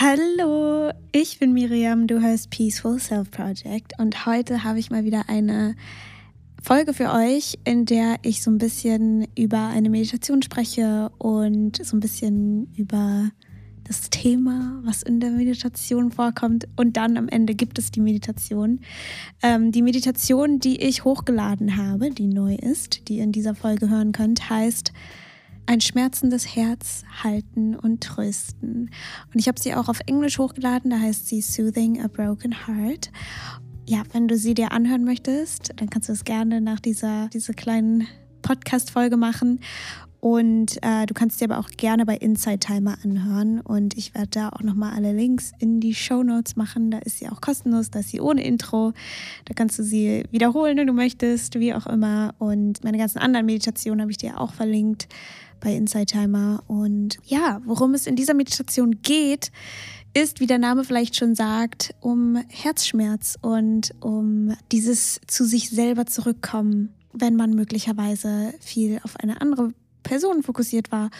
Hallo, ich bin Miriam, du hörst Peaceful Self Project und heute habe ich mal wieder eine Folge für euch, in der ich so ein bisschen über eine Meditation spreche und so ein bisschen über das Thema, was in der Meditation vorkommt. Und dann am Ende gibt es die Meditation. Ähm, die Meditation, die ich hochgeladen habe, die neu ist, die ihr in dieser Folge hören könnt, heißt ein schmerzendes Herz halten und trösten. Und ich habe sie auch auf Englisch hochgeladen, da heißt sie Soothing a Broken Heart. Ja, wenn du sie dir anhören möchtest, dann kannst du es gerne nach dieser, dieser kleinen Podcast-Folge machen. Und äh, du kannst dir aber auch gerne bei Inside Timer anhören. Und ich werde da auch nochmal alle Links in die Show Notes machen. Da ist sie auch kostenlos, da ist sie ohne Intro. Da kannst du sie wiederholen, wenn du möchtest, wie auch immer. Und meine ganzen anderen Meditationen habe ich dir auch verlinkt bei Inside Timer. Und ja, worum es in dieser Meditation geht, ist, wie der Name vielleicht schon sagt, um Herzschmerz und um dieses zu sich selber zurückkommen, wenn man möglicherweise viel auf eine andere Person fokussiert war.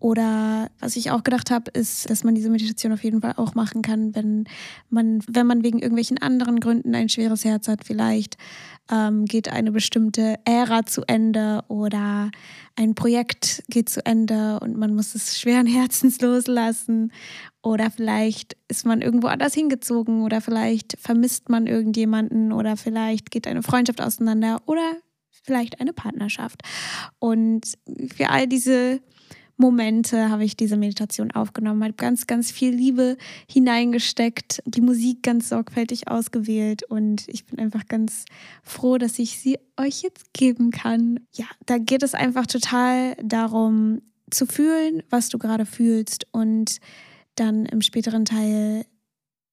Oder was ich auch gedacht habe, ist, dass man diese Meditation auf jeden Fall auch machen kann, wenn man, wenn man wegen irgendwelchen anderen Gründen ein schweres Herz hat. Vielleicht ähm, geht eine bestimmte Ära zu Ende oder ein Projekt geht zu Ende und man muss es schweren Herzens loslassen. Oder vielleicht ist man irgendwo anders hingezogen oder vielleicht vermisst man irgendjemanden oder vielleicht geht eine Freundschaft auseinander oder vielleicht eine Partnerschaft. Und für all diese Momente habe ich diese Meditation aufgenommen, habe ganz, ganz viel Liebe hineingesteckt, die Musik ganz sorgfältig ausgewählt und ich bin einfach ganz froh, dass ich sie euch jetzt geben kann. Ja, da geht es einfach total darum zu fühlen, was du gerade fühlst und dann im späteren Teil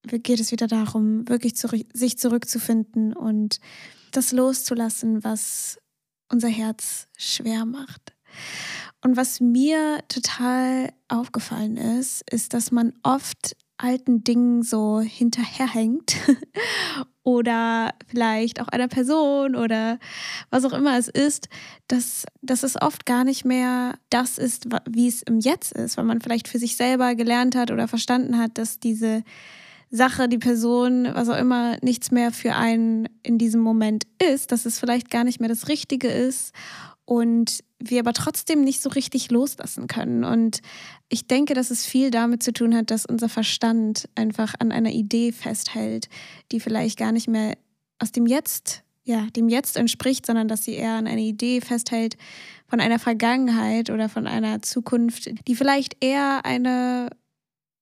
geht es wieder darum, wirklich zu, sich zurückzufinden und das loszulassen, was unser Herz schwer macht. Und was mir total aufgefallen ist, ist, dass man oft alten Dingen so hinterherhängt oder vielleicht auch einer Person oder was auch immer es ist, dass, dass es oft gar nicht mehr das ist, wie es im Jetzt ist, weil man vielleicht für sich selber gelernt hat oder verstanden hat, dass diese Sache, die Person, was auch immer, nichts mehr für einen in diesem Moment ist, dass es vielleicht gar nicht mehr das Richtige ist und wir aber trotzdem nicht so richtig loslassen können. Und ich denke, dass es viel damit zu tun hat, dass unser Verstand einfach an einer Idee festhält, die vielleicht gar nicht mehr aus dem Jetzt, ja, dem Jetzt entspricht, sondern dass sie eher an einer Idee festhält von einer Vergangenheit oder von einer Zukunft, die vielleicht eher eine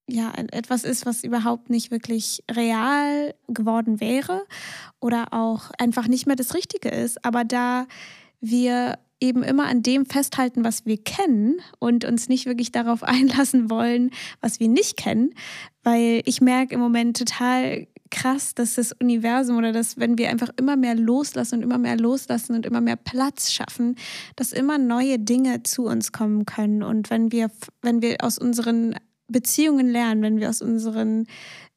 ja, etwas ist, was überhaupt nicht wirklich real geworden wäre oder auch einfach nicht mehr das Richtige ist. Aber da wir eben immer an dem festhalten, was wir kennen und uns nicht wirklich darauf einlassen wollen, was wir nicht kennen, weil ich merke im Moment total krass, dass das Universum oder dass, wenn wir einfach immer mehr loslassen und immer mehr loslassen und immer mehr Platz schaffen, dass immer neue Dinge zu uns kommen können. Und wenn wir, wenn wir aus unseren Beziehungen lernen, wenn wir aus unseren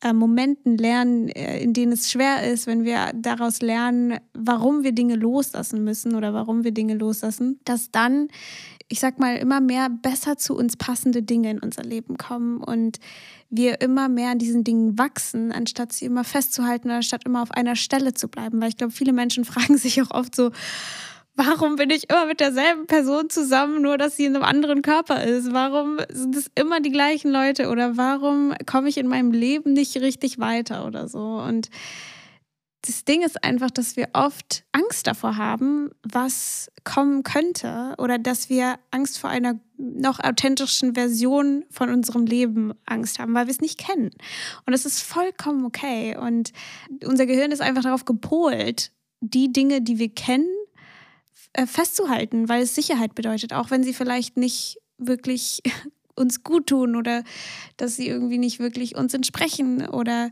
äh, Momenten lernen, äh, in denen es schwer ist, wenn wir daraus lernen, warum wir Dinge loslassen müssen oder warum wir Dinge loslassen, dass dann, ich sag mal, immer mehr besser zu uns passende Dinge in unser Leben kommen und wir immer mehr an diesen Dingen wachsen, anstatt sie immer festzuhalten, anstatt immer auf einer Stelle zu bleiben. Weil ich glaube, viele Menschen fragen sich auch oft so, Warum bin ich immer mit derselben Person zusammen, nur dass sie in einem anderen Körper ist? Warum sind es immer die gleichen Leute oder warum komme ich in meinem Leben nicht richtig weiter oder so? Und das Ding ist einfach, dass wir oft Angst davor haben, was kommen könnte oder dass wir Angst vor einer noch authentischen Version von unserem Leben Angst haben, weil wir es nicht kennen. Und es ist vollkommen okay. Und unser Gehirn ist einfach darauf gepolt, die Dinge, die wir kennen, festzuhalten, weil es Sicherheit bedeutet, auch wenn sie vielleicht nicht wirklich uns gut tun oder dass sie irgendwie nicht wirklich uns entsprechen oder,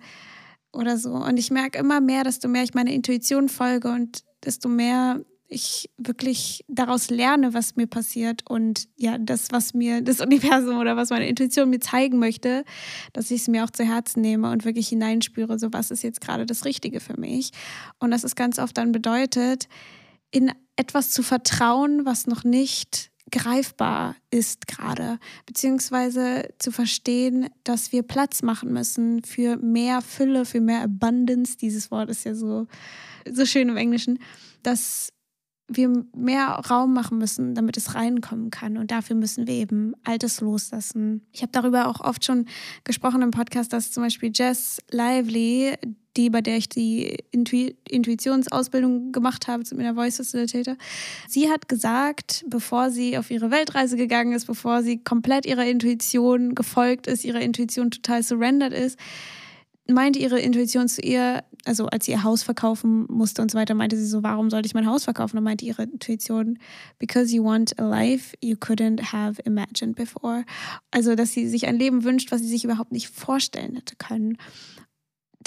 oder so. Und ich merke immer mehr, desto mehr ich meiner Intuition folge und desto mehr ich wirklich daraus lerne, was mir passiert und ja, das, was mir das Universum oder was meine Intuition mir zeigen möchte, dass ich es mir auch zu Herzen nehme und wirklich hineinspüre, so was ist jetzt gerade das Richtige für mich. Und das ist ganz oft dann bedeutet, in etwas zu vertrauen, was noch nicht greifbar ist gerade, beziehungsweise zu verstehen, dass wir Platz machen müssen für mehr Fülle, für mehr Abundance. Dieses Wort ist ja so, so schön im Englischen, dass wir mehr Raum machen müssen, damit es reinkommen kann. Und dafür müssen wir eben Altes loslassen. Ich habe darüber auch oft schon gesprochen im Podcast, dass zum Beispiel Jess Lively, die, bei der ich die Intu Intuitionsausbildung gemacht habe mit der Voice Facilitator, sie hat gesagt, bevor sie auf ihre Weltreise gegangen ist, bevor sie komplett ihrer Intuition gefolgt ist, ihrer Intuition total surrendered ist, meinte ihre Intuition zu ihr, also als sie ihr Haus verkaufen musste und so weiter, meinte sie so, warum sollte ich mein Haus verkaufen? Und meinte ihre Intuition, because you want a life you couldn't have imagined before. Also, dass sie sich ein Leben wünscht, was sie sich überhaupt nicht vorstellen hätte können.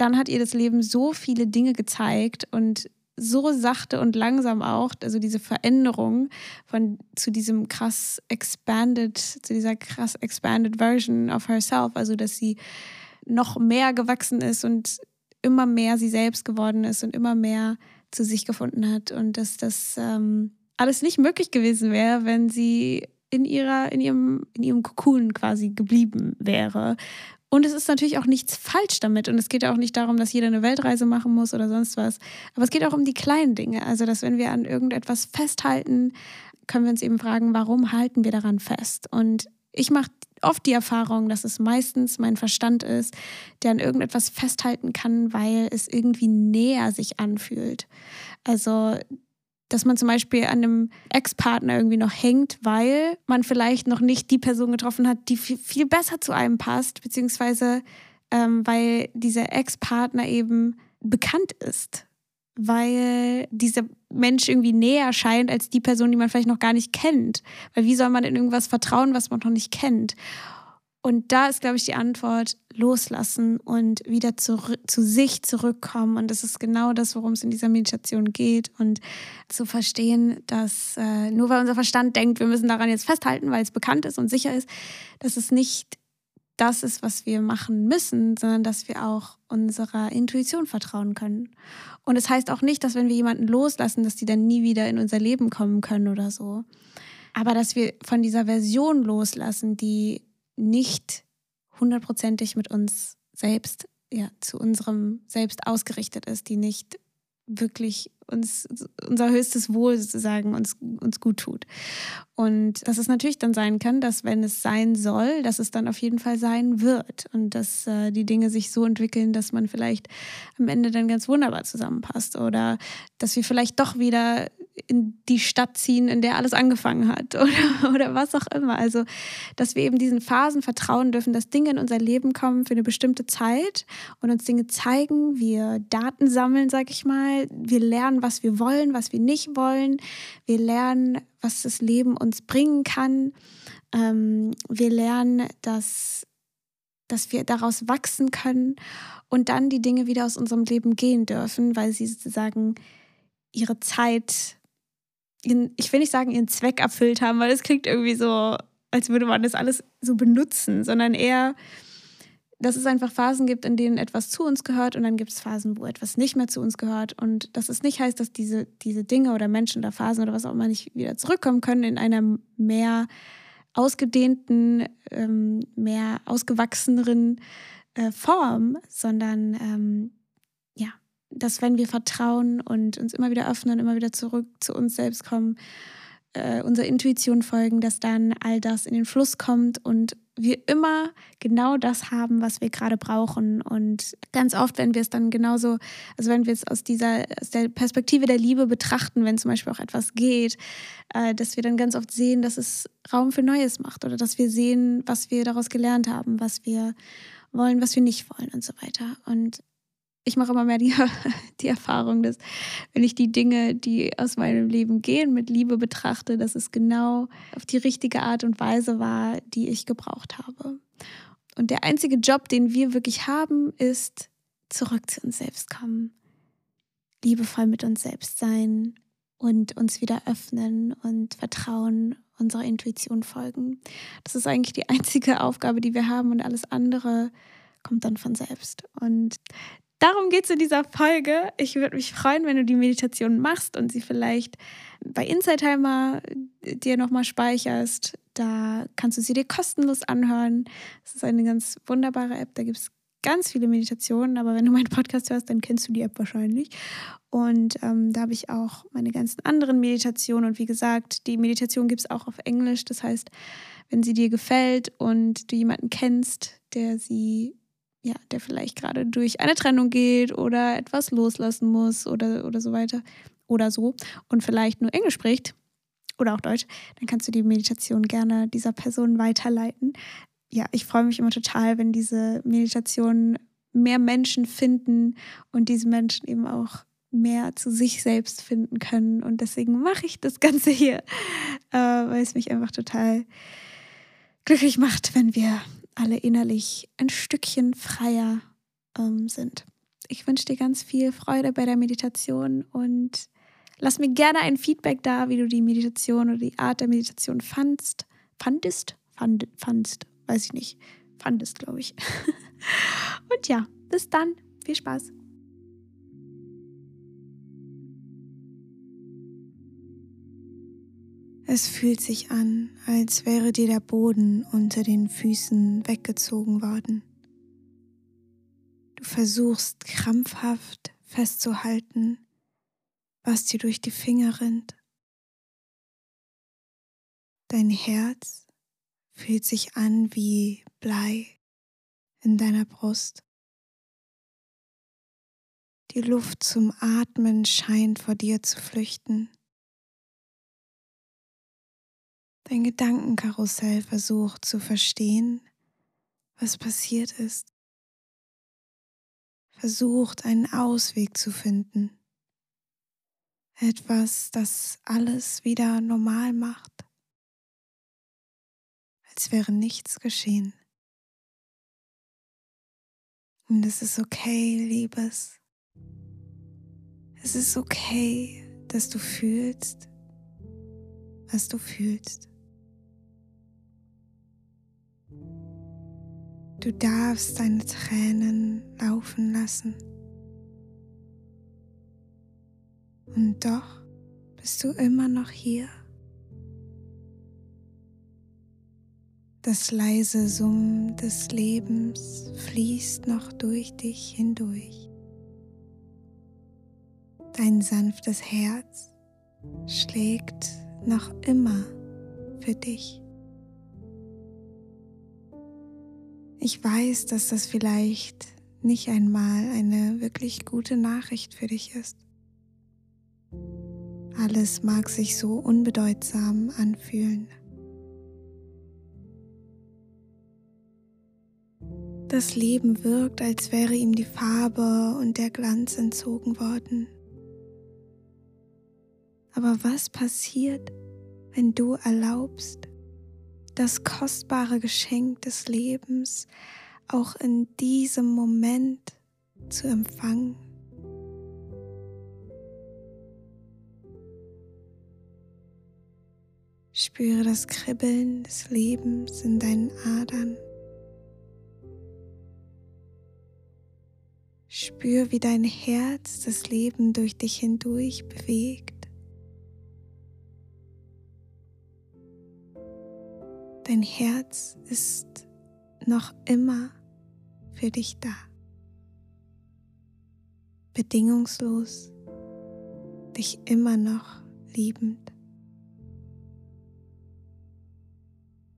Dann hat ihr das Leben so viele Dinge gezeigt und so sachte und langsam auch, also diese Veränderung von zu diesem krass expanded, zu dieser krass expanded Version of herself, also dass sie noch mehr gewachsen ist und immer mehr sie selbst geworden ist und immer mehr zu sich gefunden hat und dass das ähm, alles nicht möglich gewesen wäre, wenn sie in ihrer, in ihrem, in ihrem Kokon quasi geblieben wäre. Und es ist natürlich auch nichts falsch damit. Und es geht auch nicht darum, dass jeder eine Weltreise machen muss oder sonst was. Aber es geht auch um die kleinen Dinge. Also, dass wenn wir an irgendetwas festhalten, können wir uns eben fragen, warum halten wir daran fest? Und ich mache oft die Erfahrung, dass es meistens mein Verstand ist, der an irgendetwas festhalten kann, weil es irgendwie näher sich anfühlt. Also, dass man zum Beispiel an einem Ex-Partner irgendwie noch hängt, weil man vielleicht noch nicht die Person getroffen hat, die viel, besser zu einem passt, beziehungsweise ähm, weil dieser Ex-Partner eben bekannt ist weil dieser Mensch irgendwie näher scheint als die Person, die man vielleicht noch gar nicht kennt. Weil wie soll man in irgendwas vertrauen, was man noch nicht kennt? Und da ist, glaube ich, die Antwort loslassen und wieder zu, zu sich zurückkommen. Und das ist genau das, worum es in dieser Meditation geht. Und zu verstehen, dass äh, nur weil unser Verstand denkt, wir müssen daran jetzt festhalten, weil es bekannt ist und sicher ist, dass es nicht das ist, was wir machen müssen, sondern dass wir auch unserer Intuition vertrauen können. Und es das heißt auch nicht, dass wenn wir jemanden loslassen, dass die dann nie wieder in unser Leben kommen können oder so. Aber dass wir von dieser Version loslassen, die nicht hundertprozentig mit uns selbst, ja, zu unserem Selbst ausgerichtet ist, die nicht wirklich uns unser höchstes Wohl sozusagen uns, uns gut tut. Und dass es natürlich dann sein kann, dass wenn es sein soll, dass es dann auf jeden Fall sein wird und dass äh, die Dinge sich so entwickeln, dass man vielleicht am Ende dann ganz wunderbar zusammenpasst oder dass wir vielleicht doch wieder in die Stadt ziehen, in der alles angefangen hat oder, oder was auch immer. Also, dass wir eben diesen Phasen vertrauen dürfen, dass Dinge in unser Leben kommen für eine bestimmte Zeit und uns Dinge zeigen. Wir Daten sammeln, sag ich mal. Wir lernen, was wir wollen, was wir nicht wollen. Wir lernen, was das Leben uns bringen kann. Ähm, wir lernen, dass, dass wir daraus wachsen können und dann die Dinge wieder aus unserem Leben gehen dürfen, weil sie sozusagen ihre Zeit ihren, ich will nicht sagen, ihren Zweck erfüllt haben, weil es klingt irgendwie so, als würde man das alles so benutzen, sondern eher, dass es einfach Phasen gibt, in denen etwas zu uns gehört und dann gibt es Phasen, wo etwas nicht mehr zu uns gehört. Und dass es nicht heißt, dass diese, diese Dinge oder Menschen oder Phasen oder was auch immer nicht wieder zurückkommen können in einer mehr ausgedehnten, ähm, mehr ausgewachseneren äh, Form, sondern ähm, dass wenn wir vertrauen und uns immer wieder öffnen, immer wieder zurück zu uns selbst kommen, äh, unserer Intuition folgen, dass dann all das in den Fluss kommt und wir immer genau das haben, was wir gerade brauchen. Und ganz oft, wenn wir es dann genauso, also wenn wir es aus dieser, aus der Perspektive der Liebe betrachten, wenn zum Beispiel auch etwas geht, äh, dass wir dann ganz oft sehen, dass es Raum für Neues macht oder dass wir sehen, was wir daraus gelernt haben, was wir wollen, was wir nicht wollen und so weiter. Und ich mache immer mehr die, die Erfahrung, dass wenn ich die Dinge, die aus meinem Leben gehen, mit Liebe betrachte, dass es genau auf die richtige Art und Weise war, die ich gebraucht habe. Und der einzige Job, den wir wirklich haben, ist zurück zu uns selbst kommen, liebevoll mit uns selbst sein und uns wieder öffnen und vertrauen, unserer Intuition folgen. Das ist eigentlich die einzige Aufgabe, die wir haben und alles andere kommt dann von selbst. Und darum geht es in dieser Folge. Ich würde mich freuen, wenn du die Meditation machst und sie vielleicht bei Insightheimer dir nochmal speicherst. Da kannst du sie dir kostenlos anhören. Es ist eine ganz wunderbare App. Da gibt es ganz viele Meditationen, aber wenn du meinen Podcast hörst, dann kennst du die App wahrscheinlich. Und ähm, da habe ich auch meine ganzen anderen Meditationen. Und wie gesagt, die Meditation gibt es auch auf Englisch. Das heißt, wenn sie dir gefällt und du jemanden kennst, der sie, ja, der vielleicht gerade durch eine Trennung geht oder etwas loslassen muss oder, oder so weiter oder so und vielleicht nur Englisch spricht oder auch Deutsch, dann kannst du die Meditation gerne dieser Person weiterleiten ja, ich freue mich immer total, wenn diese Meditationen mehr Menschen finden und diese Menschen eben auch mehr zu sich selbst finden können. Und deswegen mache ich das Ganze hier, äh, weil es mich einfach total glücklich macht, wenn wir alle innerlich ein Stückchen freier ähm, sind. Ich wünsche dir ganz viel Freude bei der Meditation und lass mir gerne ein Feedback da, wie du die Meditation oder die Art der Meditation fandst. Fandest? Fand, fandst weiß ich nicht, fand es, glaube ich. Und ja, bis dann. Viel Spaß. Es fühlt sich an, als wäre dir der Boden unter den Füßen weggezogen worden. Du versuchst krampfhaft festzuhalten, was dir durch die Finger rinnt. Dein Herz fühlt sich an wie Blei in deiner Brust. Die Luft zum Atmen scheint vor dir zu flüchten. Dein Gedankenkarussell versucht zu verstehen, was passiert ist. Versucht einen Ausweg zu finden. Etwas, das alles wieder normal macht als wäre nichts geschehen. Und es ist okay, Liebes. Es ist okay, dass du fühlst, was du fühlst. Du darfst deine Tränen laufen lassen. Und doch bist du immer noch hier. Das leise Summen des Lebens fließt noch durch dich hindurch. Dein sanftes Herz schlägt noch immer für dich. Ich weiß, dass das vielleicht nicht einmal eine wirklich gute Nachricht für dich ist. Alles mag sich so unbedeutsam anfühlen. Das Leben wirkt, als wäre ihm die Farbe und der Glanz entzogen worden. Aber was passiert, wenn du erlaubst, das kostbare Geschenk des Lebens auch in diesem Moment zu empfangen? Spüre das Kribbeln des Lebens in deinen Adern. Spür, wie dein Herz das Leben durch dich hindurch bewegt. Dein Herz ist noch immer für dich da. Bedingungslos, dich immer noch liebend.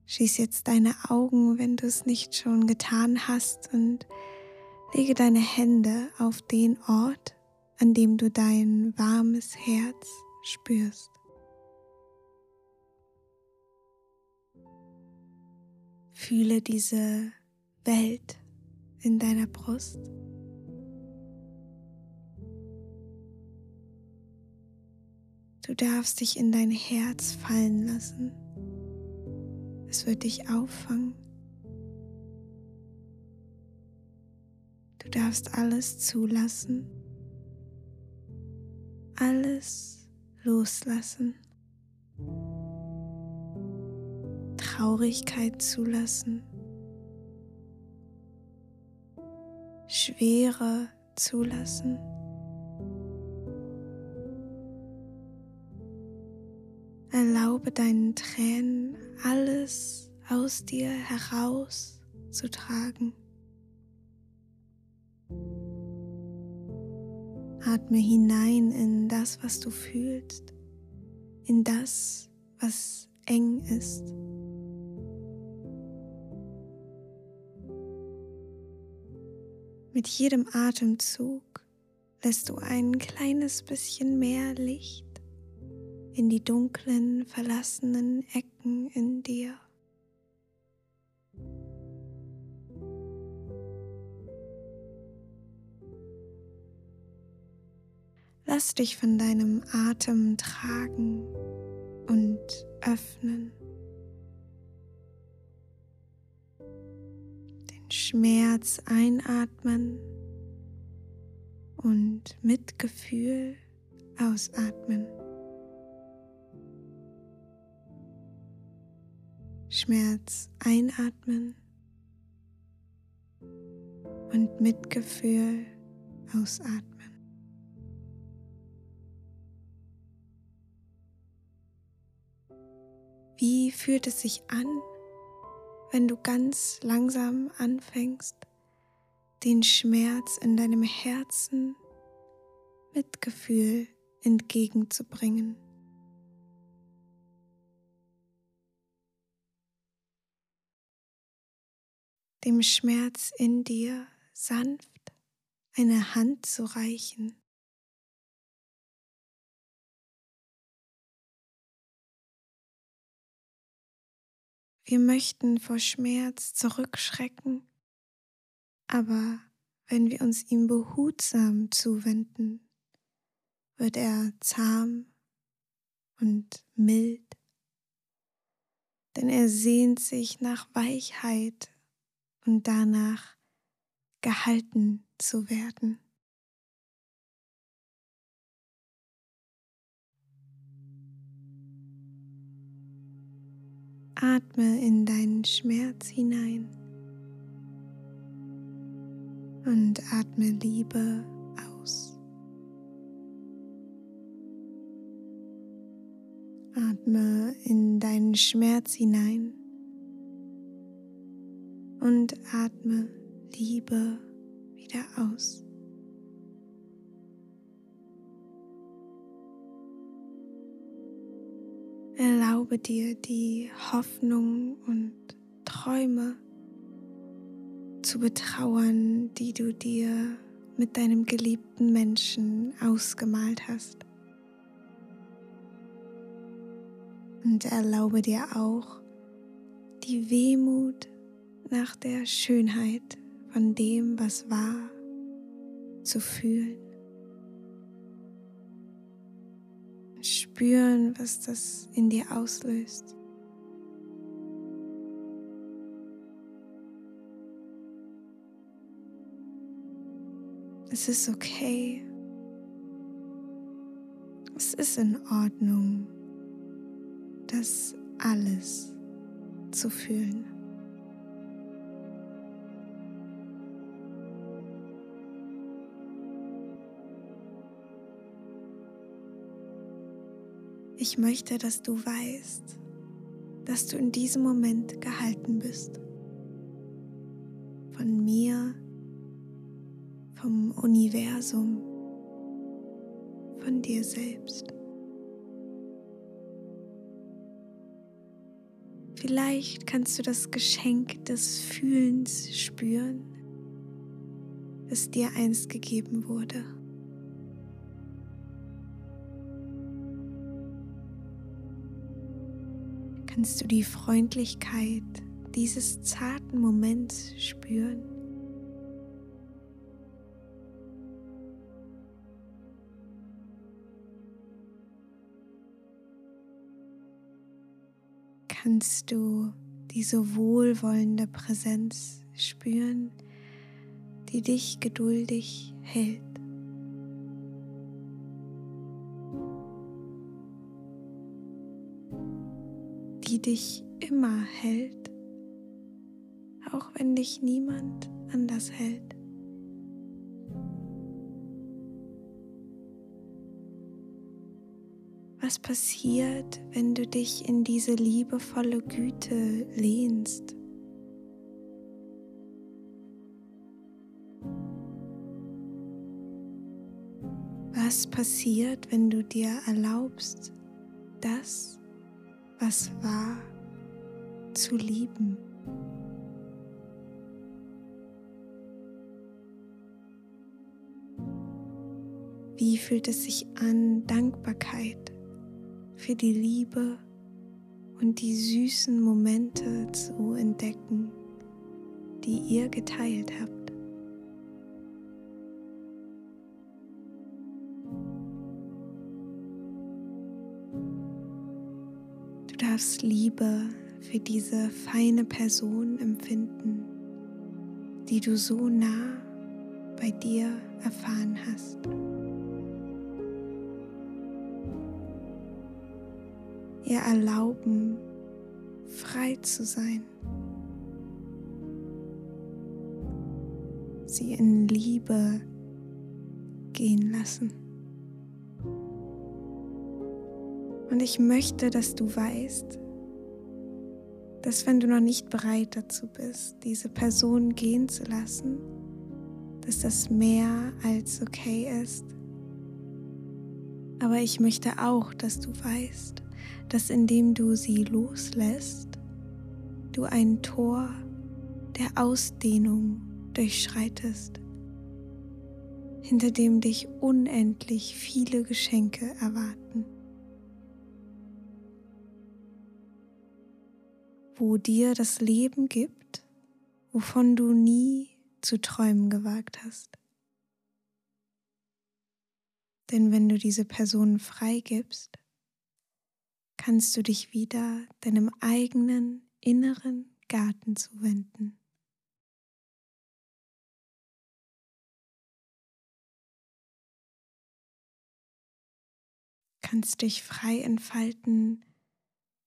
Schließ jetzt deine Augen, wenn du es nicht schon getan hast und Lege deine Hände auf den Ort, an dem du dein warmes Herz spürst. Fühle diese Welt in deiner Brust. Du darfst dich in dein Herz fallen lassen. Es wird dich auffangen. Du darfst alles zulassen, alles loslassen, Traurigkeit zulassen, Schwere zulassen. Erlaube deinen Tränen alles aus dir heraus zu tragen. Atme hinein in das, was du fühlst, in das, was eng ist. Mit jedem Atemzug lässt du ein kleines bisschen mehr Licht in die dunklen, verlassenen Ecken in dir. Lass dich von deinem Atem tragen und öffnen. Schmerz einatmen und Mitgefühl ausatmen. Schmerz einatmen und Mitgefühl ausatmen. Wie fühlt es sich an, wenn du ganz langsam anfängst, den Schmerz in deinem Herzen mit Gefühl entgegenzubringen? Dem Schmerz in dir sanft eine Hand zu reichen. Wir möchten vor Schmerz zurückschrecken, aber wenn wir uns ihm behutsam zuwenden, wird er zahm und mild, denn er sehnt sich nach Weichheit und danach gehalten zu werden. Atme in deinen Schmerz hinein und atme Liebe aus. Atme in deinen Schmerz hinein und atme Liebe wieder aus. Erlaube dir die Hoffnung und Träume zu betrauern, die du dir mit deinem geliebten Menschen ausgemalt hast. Und erlaube dir auch die Wehmut nach der Schönheit von dem, was war, zu fühlen. Spüren, was das in dir auslöst. Es ist okay. Es ist in Ordnung, das alles zu fühlen. Ich möchte, dass du weißt, dass du in diesem Moment gehalten bist. Von mir, vom Universum, von dir selbst. Vielleicht kannst du das Geschenk des Fühlens spüren, das dir einst gegeben wurde. Kannst du die Freundlichkeit dieses zarten Moments spüren. Kannst du diese wohlwollende Präsenz spüren, die dich geduldig hält. dich immer hält, auch wenn dich niemand anders hält. Was passiert, wenn du dich in diese liebevolle Güte lehnst? Was passiert, wenn du dir erlaubst, das was war, zu lieben? Wie fühlt es sich an, Dankbarkeit für die Liebe und die süßen Momente zu entdecken, die ihr geteilt habt? Darfst Liebe für diese feine Person empfinden, die du so nah bei dir erfahren hast. ihr erlauben, frei zu sein. Sie in Liebe gehen lassen. Und ich möchte, dass du weißt, dass wenn du noch nicht bereit dazu bist, diese Person gehen zu lassen, dass das mehr als okay ist. Aber ich möchte auch, dass du weißt, dass indem du sie loslässt, du ein Tor der Ausdehnung durchschreitest, hinter dem dich unendlich viele Geschenke erwarten, wo dir das Leben gibt, wovon du nie zu träumen gewagt hast. Denn wenn du diese Person freigibst, kannst du dich wieder deinem eigenen inneren Garten zuwenden. Kannst dich frei entfalten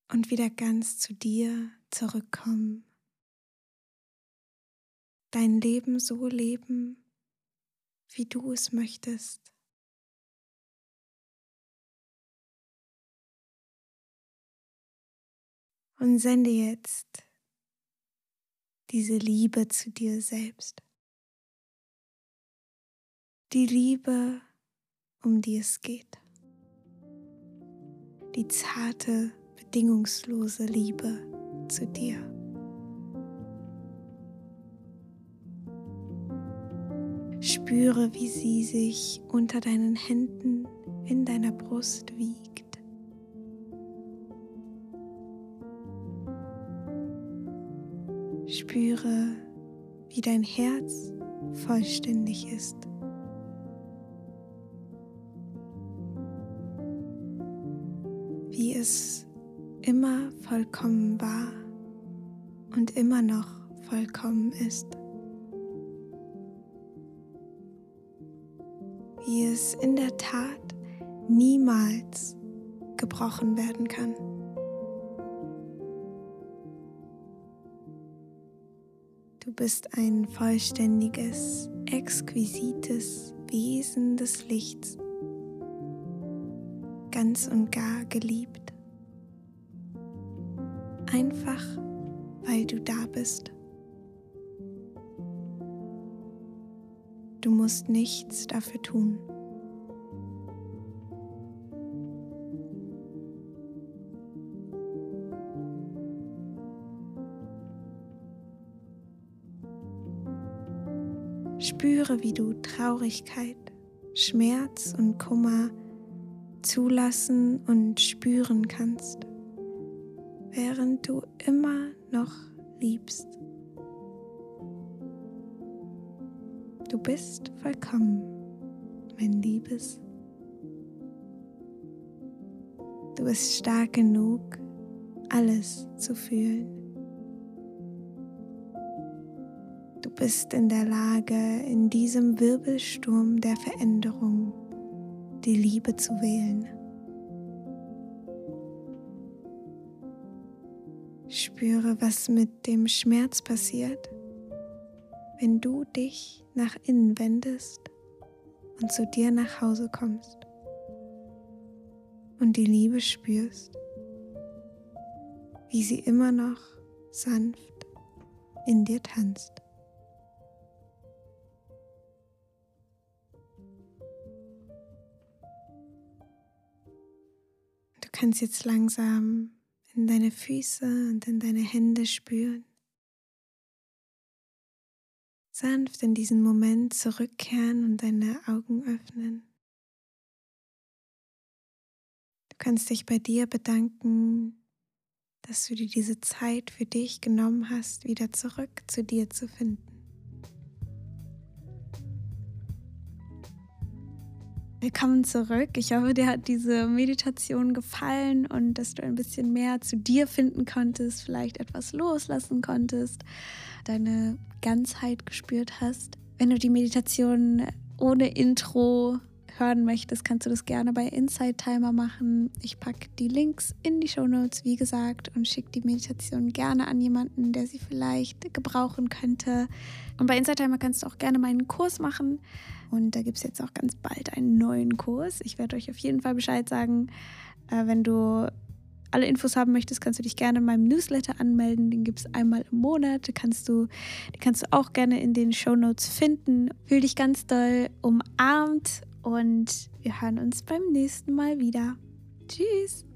und wieder ganz zu dir zurückkommen. Dein Leben so leben, wie du es möchtest. und sende jetzt diese Liebe zu dir selbst. Die Liebe, um die es geht. Die zarte, bedingungslose Liebe zu dir. Spüre, wie sie sich unter deinen Händen in deiner Brust wiegt. Spüre, wie dein Herz vollständig ist. Wie es immer vollkommen war und immer noch vollkommen ist. Wie es in der Tat niemals gebrochen werden kann. Du bist ein vollständiges, exquisites Wesen des Lichts, ganz und gar geliebt. Einfach weil du da bist. Du musst nichts dafür tun. Spüre, wie du Traurigkeit, Schmerz und Kummer zulassen und spüren kannst, während du immer noch liebst. Du bist vollkommen, mein Liebes. Du bist stark genug, alles zu fühlen. Du bist in der Lage, in diesem Wirbelsturm der Veränderung die Liebe zu wählen. Spüre, was mit dem Schmerz passiert, wenn du dich nach innen wendest und zu dir nach Hause kommst. und die Liebe spürst, wie sie immer noch sanft in dir tanzt. Du kannst jetzt langsam in deine Füße und in deine Hände spüren. Sanft in diesen Moment zurückkehren und deine Augen öffnen. Du kannst dich bei dir bedanken, dass du dir diese Zeit für dich genommen hast, wieder zurück zu dir zu finden. Willkommen zurück. Ich hoffe, dir hat diese Meditation gefallen und dass du ein bisschen mehr zu dir finden konntest, vielleicht etwas loslassen konntest, deine Ganzheit gespürt hast. Wenn du die Meditation ohne Intro hören möchtest, kannst du das gerne bei Inside Timer machen. Ich packe die Links in die Show Notes, wie gesagt, und schicke die Meditation gerne an jemanden, der sie vielleicht gebrauchen könnte. Und bei Inside Timer kannst du auch gerne meinen Kurs machen. Und da gibt es jetzt auch ganz bald einen neuen Kurs. Ich werde euch auf jeden Fall Bescheid sagen. Äh, wenn du alle Infos haben möchtest, kannst du dich gerne in meinem Newsletter anmelden. Den gibt es einmal im Monat. Den kannst, du, den kannst du auch gerne in den Show Notes finden. Fühl dich ganz doll umarmt und wir hören uns beim nächsten Mal wieder. Tschüss!